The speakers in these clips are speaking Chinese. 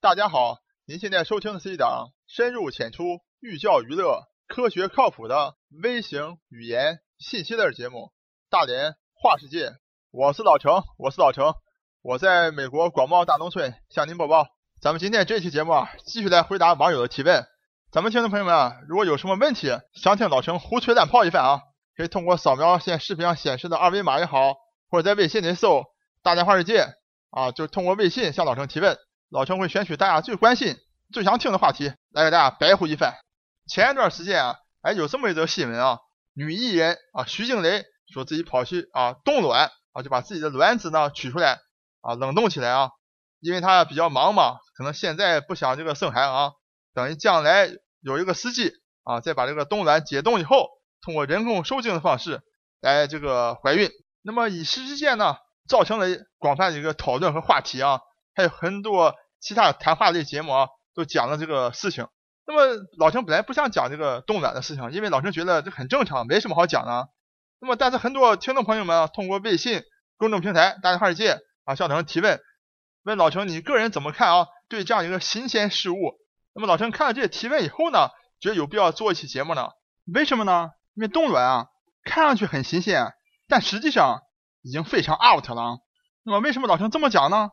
大家好，您现在收听的是一档深入浅出、寓教于乐、科学靠谱的微型语言信息类节目《大连话世界》。我是老程，我是老程，我在美国广袤大农村向您播报。咱们今天这期节目啊，继续来回答网友的提问。咱们听众朋友们啊，如果有什么问题想听老程胡吹乱泡一番啊，可以通过扫描现视频上显示的二维码也好，或者在微信里搜“大连话世界”啊，就通过微信向老程提问。老陈会选取大家最关心、最想听的话题来给大家白活一番。前一段时间啊，哎，有这么一则新闻啊，女艺人啊徐静蕾说自己跑去啊冻卵啊，就把自己的卵子呢取出来啊冷冻起来啊，因为她比较忙嘛，可能现在不想这个生孩啊，等于将来有一个时机啊，再把这个冻卵解冻以后，通过人工受精的方式来这个怀孕。那么一时之间呢，造成了广泛的一个讨论和话题啊。还有很多其他谈话类节目啊，都讲了这个事情。那么老陈本来不想讲这个冻卵的事情，因为老陈觉得这很正常，没什么好讲的。那么但是很多听众朋友们啊，通过微信公众平台“大家话世界”啊向老陈提问，问老陈你个人怎么看啊？对这样一个新鲜事物。那么老陈看了这些提问以后呢，觉得有必要做一期节目呢。为什么呢？因为冻卵啊，看上去很新鲜，但实际上已经非常 out 了。那么为什么老陈这么讲呢？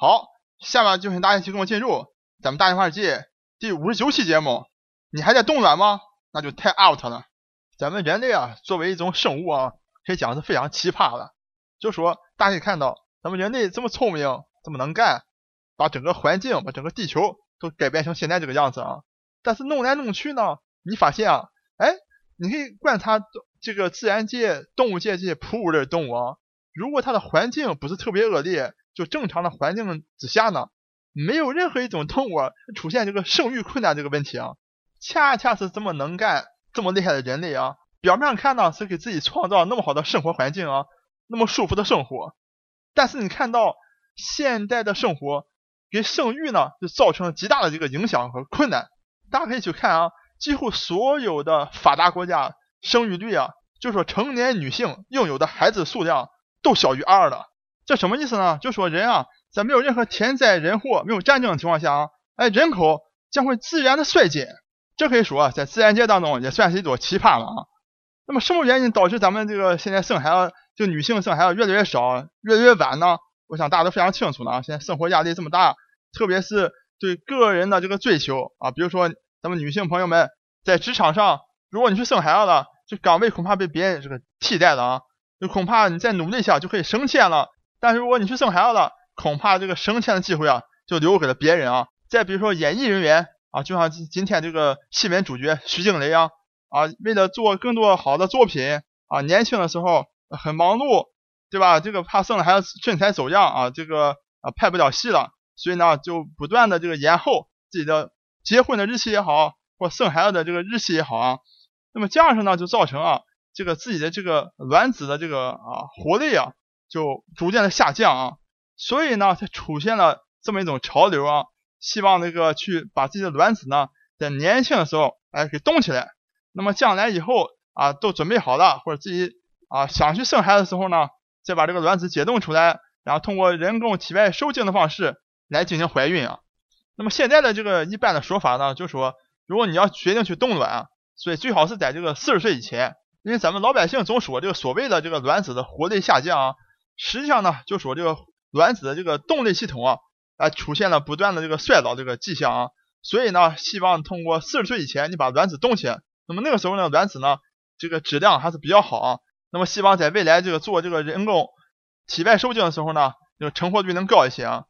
好，下面就请大家一起跟我进入咱们大话世界第五十九期节目。你还在冻卵吗？那就太 out 了。咱们人类啊，作为一种生物啊，可以讲是非常奇葩的。就说大家可以看到，咱们人类这么聪明，这么能干，把整个环境、把整个地球都改变成现在这个样子啊。但是弄来弄去呢，你发现啊，哎，你可以观察这个自然界、动物界这些哺乳类动物啊，如果它的环境不是特别恶劣。就正常的环境之下呢，没有任何一种动物出现这个生育困难这个问题啊。恰恰是这么能干、这么厉害的人类啊，表面上看呢是给自己创造那么好的生活环境啊，那么舒服的生活。但是你看到现代的生活给生育呢，就造成了极大的这个影响和困难。大家可以去看啊，几乎所有的发达国家生育率啊，就说成年女性拥有的孩子数量都小于二了。这什么意思呢？就说人啊，在没有任何天灾人祸、没有战争的情况下啊，哎，人口将会自然的衰减。这可以说在自然界当中也算是一朵奇葩了啊。那么什么原因导致咱们这个现在生孩子，就女性生孩子越来越少、越来越晚呢？我想大家都非常清楚了啊。现在生活压力这么大，特别是对个人的这个追求啊，比如说咱们女性朋友们在职场上，如果你去生孩子了，这岗位恐怕被别人这个替代了啊，就恐怕你再努力一下就可以升迁了。但是如果你去生孩子了，恐怕这个升迁的机会啊，就留给了别人啊。再比如说演艺人员啊，就像今今天这个新闻主角徐静蕾啊，啊，为了做更多好的作品啊，年轻的时候很忙碌，对吧？这个怕生了孩子身材走样啊，这个啊拍不了戏了，所以呢就不断的这个延后自己的结婚的日期也好，或生孩子的这个日期也好啊。那么这样式呢，就造成啊这个自己的这个卵子的这个啊活力啊。就逐渐的下降啊，所以呢，才出现了这么一种潮流啊，希望那个去把自己的卵子呢，在年轻的时候哎给冻起来，那么将来以后啊都准备好了，或者自己啊想去生孩子的时候呢，再把这个卵子解冻出来，然后通过人工体外受精的方式来进行怀孕啊。那么现在的这个一般的说法呢，就说如果你要决定去冻卵啊，所以最好是在这个四十岁以前，因为咱们老百姓总说这个所谓的这个卵子的活力下降啊。实际上呢，就说这个卵子的这个动力系统啊，啊出现了不断的这个衰老这个迹象啊，所以呢，希望通过四十岁以前你把卵子冻起来，那么那个时候呢，卵子呢这个质量还是比较好啊，那么希望在未来这个做这个人工体外受精的时候呢，这个成活率能高一些啊。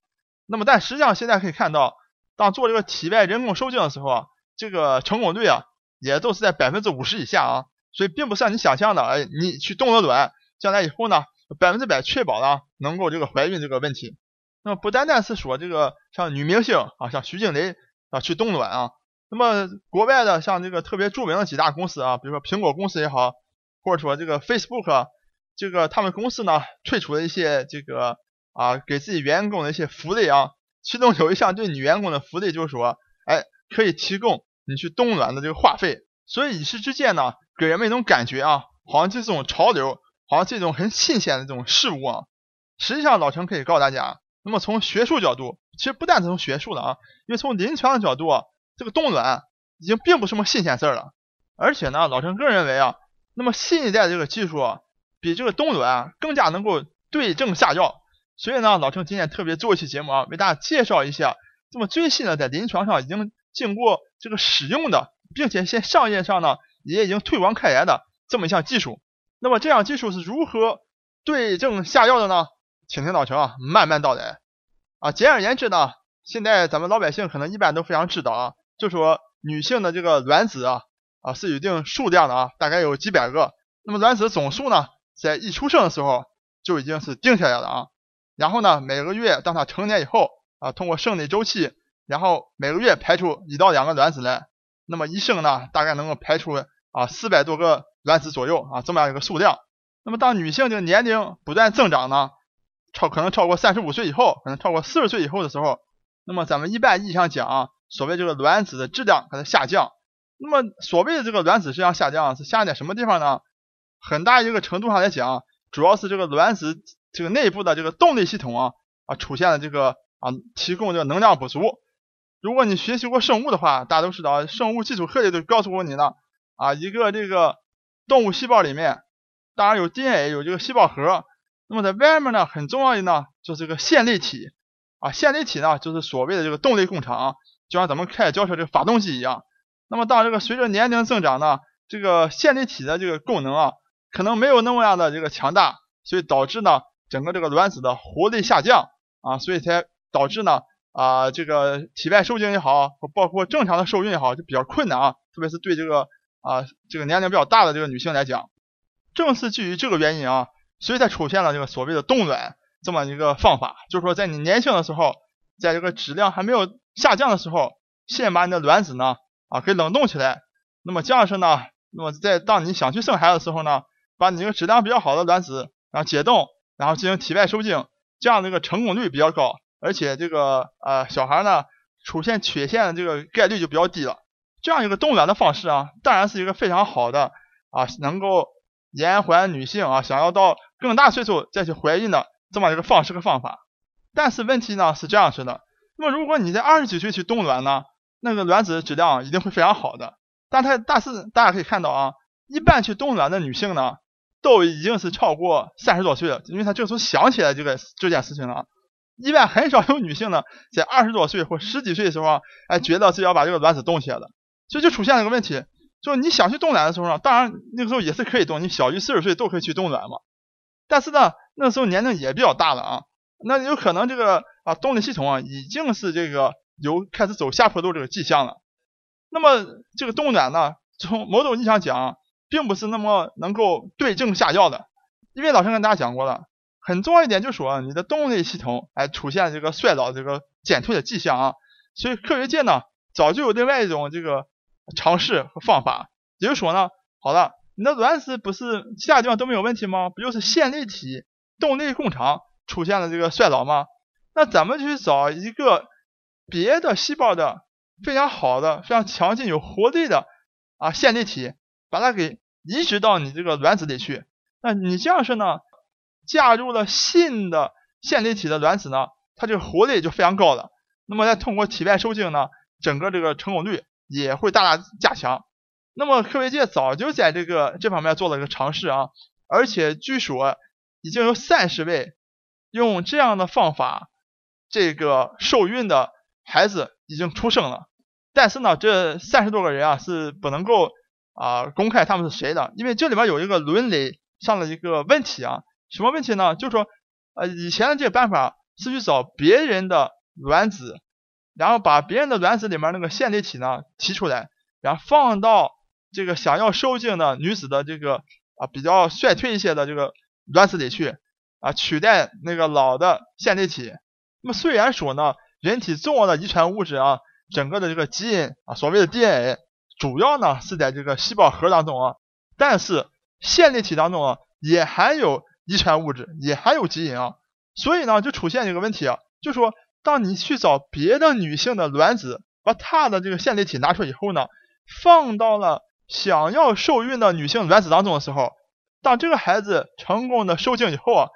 那么但实际上现在可以看到，当做这个体外人工受精的时候啊，这个成功率啊也都是在百分之五十以下啊，所以并不像你想象的，哎，你去冻了卵，将来以后呢。百分之百确保了能够这个怀孕这个问题。那么不单单是说这个像女明星啊，像徐静蕾啊去冻卵啊，那么国外的像这个特别著名的几大公司啊，比如说苹果公司也好，或者说这个 Facebook，这个他们公司呢推出了一些这个啊给自己员工的一些福利啊，其中有一项对女员工的福利就是说，哎可以提供你去冻卵的这个话费。所以一时之间呢，给人们一种感觉啊，好像这种潮流。好像这种很新鲜的这种事物啊，实际上老陈可以告诉大家，那么从学术角度，其实不单从学术的啊，因为从临床的角度啊，这个冻卵已经并不是什么新鲜事儿了。而且呢，老陈个人认为啊，那么新一代的这个技术啊，比这个冻卵更加能够对症下药。所以呢，老陈今天特别做一期节目啊，为大家介绍一下这么最新的在临床上已经经过这个使用的，并且现商业上呢也已经推广开来的这么一项技术。那么这样技术是如何对症下药的呢？请听老陈啊慢慢道来啊。简而言之呢，现在咱们老百姓可能一般都非常知道啊，就说女性的这个卵子啊啊是有一定数量的啊，大概有几百个。那么卵子总数呢，在一出生的时候就已经是定下来了啊。然后呢，每个月当它成年以后啊，通过生理周期，然后每个月排出一到两个卵子来，那么一生呢，大概能够排出啊四百多个卵子左右啊这么样一个数量。那么当女性这个年龄不断增长呢，超可能超过三十五岁以后，可能超过四十岁以后的时候，那么咱们一般意义上讲啊，所谓这个卵子的质量开始下降。那么所谓的这个卵子质量下降是下降在什么地方呢？很大一个程度上来讲，主要是这个卵子。这个内部的这个动力系统啊啊出现了这个啊提供这个能量不足。如果你学习过生物的话，大家都知道生物基础课里都告诉过你了啊，一个这个动物细胞里面，当然有 DNA 有这个细胞核，那么在外面呢很重要的呢就是这个线粒体啊，线粒体呢就是所谓的这个动力工厂，就像咱们开轿车这个发动机一样。那么当这个随着年龄增长呢，这个线粒体的这个功能啊可能没有那么样的这个强大，所以导致呢。整个这个卵子的活力下降啊，所以才导致呢啊这个体外受精也好，包括正常的受孕也好，就比较困难啊，特别是对这个啊这个年龄比较大的这个女性来讲，正是基于这个原因啊，所以才出现了这个所谓的冻卵这么一个方法，就是说在你年轻的时候，在这个质量还没有下降的时候，先把你的卵子呢啊给冷冻起来，那么这样式呢，那么在当你想去生孩子的时候呢，把你这个质量比较好的卵子然后解冻。然后进行体外受精，这样的一个成功率比较高，而且这个呃小孩呢出现缺陷的这个概率就比较低了。这样一个冻卵的方式啊，当然是一个非常好的啊，能够延缓女性啊想要到更大岁数再去怀孕的这么一个方式和方法。但是问题呢是这样式的，那么如果你在二十几岁去冻卵呢，那个卵子质量一定会非常好的。但它但是大家可以看到啊，一般去冻卵的女性呢。都已经是超过三十多岁了，因为他这时候想起来这个这件事情了。一般很少有女性呢，在二十多岁或十几岁的时候，哎，觉得是要把这个卵子冻起来的，所以就出现了一个问题，就是你想去冻卵的时候呢，当然那个时候也是可以冻，你小于四十岁都可以去冻卵嘛。但是呢，那时候年龄也比较大了啊，那有可能这个啊动力系统啊已经是这个有开始走下坡路这个迹象了。那么这个冻卵呢，从某种意义上讲，并不是那么能够对症下药的，因为老师跟大家讲过了，很重要一点就是说你的动力系统哎出现这个衰老、这个减退的迹象啊，所以科学界呢早就有另外一种这个尝试和方法，也就是说呢，好了，你的卵子不是其他地方都没有问题吗？不就是线粒体动力工厂出现了这个衰老吗？那咱们去找一个别的细胞的非常好的、非常强劲、有活力的啊线粒体。把它给移植到你这个卵子里去，那你这样式呢，加入了新的线粒体的卵子呢，它这个活力就非常高了。那么再通过体外受精呢，整个这个成功率也会大大加强。那么科学界早就在这个这方面做了个尝试啊，而且据说已经有三十位用这样的方法这个受孕的孩子已经出生了。但是呢，这三十多个人啊是不能够。啊，公开他们是谁的？因为这里面有一个伦理上的一个问题啊，什么问题呢？就是说，呃，以前的这个办法是去找别人的卵子，然后把别人的卵子里面那个线粒体呢提出来，然后放到这个想要受精的女子的这个啊比较衰退一些的这个卵子里去啊，取代那个老的线粒体。那么虽然说呢，人体重要的遗传物质啊，整个的这个基因啊，所谓的 DNA。主要呢是在这个细胞核当中啊，但是线粒体当中啊也含有遗传物质，也含有基因啊，所以呢就出现一个问题啊，就说当你去找别的女性的卵子，把她的这个线粒体拿出来以后呢，放到了想要受孕的女性卵子当中的时候，当这个孩子成功的受精以后啊，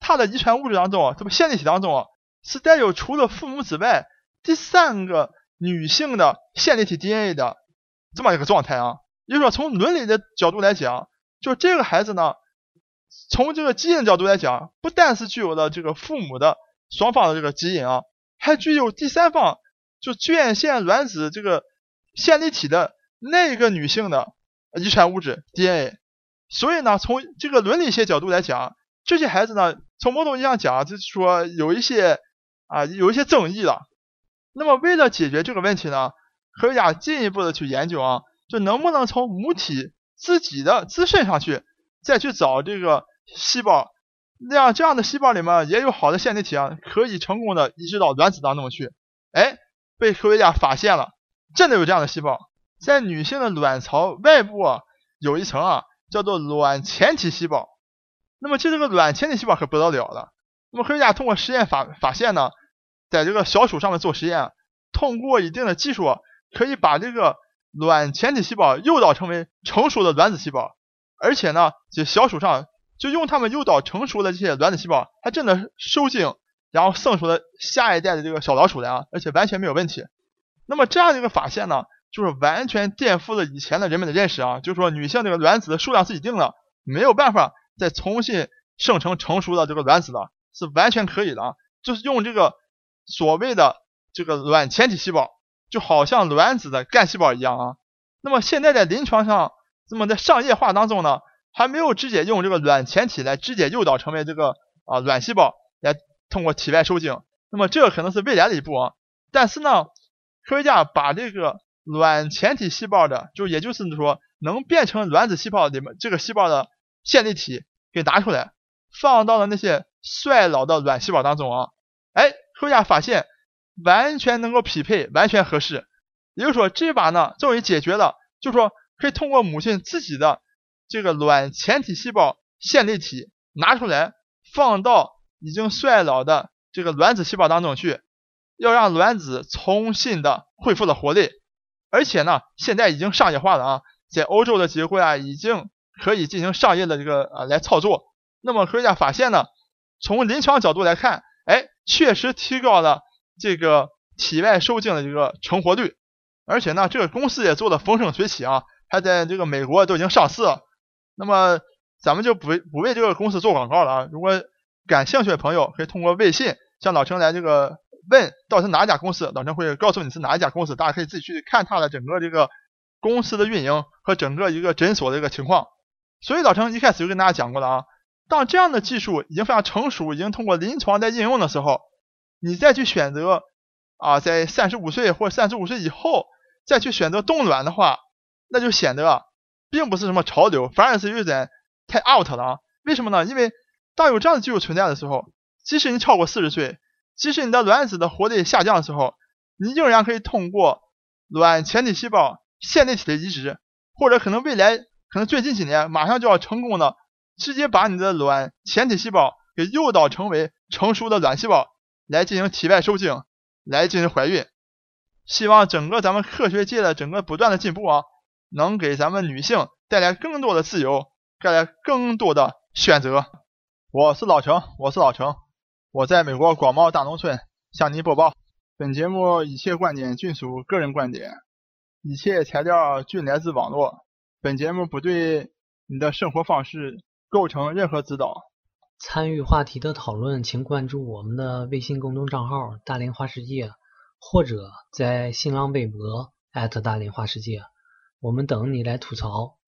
她的遗传物质当中啊，这个线粒体当中啊，是带有除了父母之外第三个女性的线粒体 DNA 的这么一个状态啊。也就是说，从伦理的角度来讲，就这个孩子呢，从这个基因角度来讲，不但是具有了这个父母的双方的这个基因啊，还具有第三方就捐献卵子这个线粒体的那个女性的遗传物质 DNA。所以呢，从这个伦理学角度来讲，这些孩子呢，从某种意义上讲，就是说有一些啊，有一些争议了。那么为了解决这个问题呢，科学家进一步的去研究啊。就能不能从母体自己的自身上去再去找这个细胞，那样这样的细胞里面也有好的线粒体啊，可以成功的移植到卵子当中去。哎，被科学家发现了，真的有这样的细胞，在女性的卵巢外部啊有一层啊叫做卵前体细胞。那么这个卵前体细胞可不得了了。那么科学家通过实验发发现呢，在这个小鼠上面做实验，通过一定的技术可以把这个。卵前体细胞诱导成为成熟的卵子细胞，而且呢，这小鼠上就用它们诱导成熟的这些卵子细胞，还真的受精，然后生出了下一代的这个小老鼠来啊，而且完全没有问题。那么这样的一个发现呢，就是完全颠覆了以前的人们的认识啊，就是说女性这个卵子的数量是一定了，没有办法再重新生成成熟的这个卵子了，是完全可以的啊，就是用这个所谓的这个卵前体细胞。就好像卵子的干细胞一样啊，那么现在在临床上，那么在商业化当中呢，还没有直接用这个卵前体来直接诱导成为这个啊卵细胞来通过体外受精，那么这个可能是未来的一步啊。但是呢，科学家把这个卵前体细胞的，就也就是说能变成卵子细胞里面这个细胞的线粒体给拿出来，放到了那些衰老的卵细胞当中啊，哎，科学家发现。完全能够匹配，完全合适。也就是说，这把呢，终于解决了，就是说，可以通过母亲自己的这个卵前体细胞线粒体拿出来，放到已经衰老的这个卵子细胞当中去，要让卵子重新的恢复了活力。而且呢，现在已经商业化了啊，在欧洲的几个国家已经可以进行商业的这个啊来操作。那么科学家发现呢，从临床角度来看，哎，确实提高了。这个体外受精的这个成活率，而且呢，这个公司也做的风生水起啊，还在这个美国都已经上市了。那么咱们就不不为这个公司做广告了啊。如果感兴趣的朋友，可以通过微信向老陈来这个问到底是哪一家公司，老陈会告诉你是哪一家公司，大家可以自己去看它的整个这个公司的运营和整个一个诊所的一个情况。所以老陈一开始就跟大家讲过了啊，当这样的技术已经非常成熟，已经通过临床在应用的时候。你再去选择啊，在三十五岁或三十五岁以后再去选择冻卵的话，那就显得并不是什么潮流，反而是有点太 out 了啊！为什么呢？因为当有这样的技术存在的时候，即使你超过四十岁，即使你的卵子的活力下降的时候，你仍然可以通过卵前体细胞线粒体的移植，或者可能未来可能最近几年马上就要成功的直接把你的卵前体细胞给诱导成为成熟的卵细胞。来进行体外受精，来进行怀孕，希望整个咱们科学界的整个不断的进步啊，能给咱们女性带来更多的自由，带来更多的选择。我是老程，我是老程，我在美国广袤大农村向您播报。本节目一切观点均属个人观点，一切材料均来自网络。本节目不对你的生活方式构成任何指导。参与话题的讨论，请关注我们的微信公众账号“大连花世界”，或者在新浪微博大连花世界，我们等你来吐槽。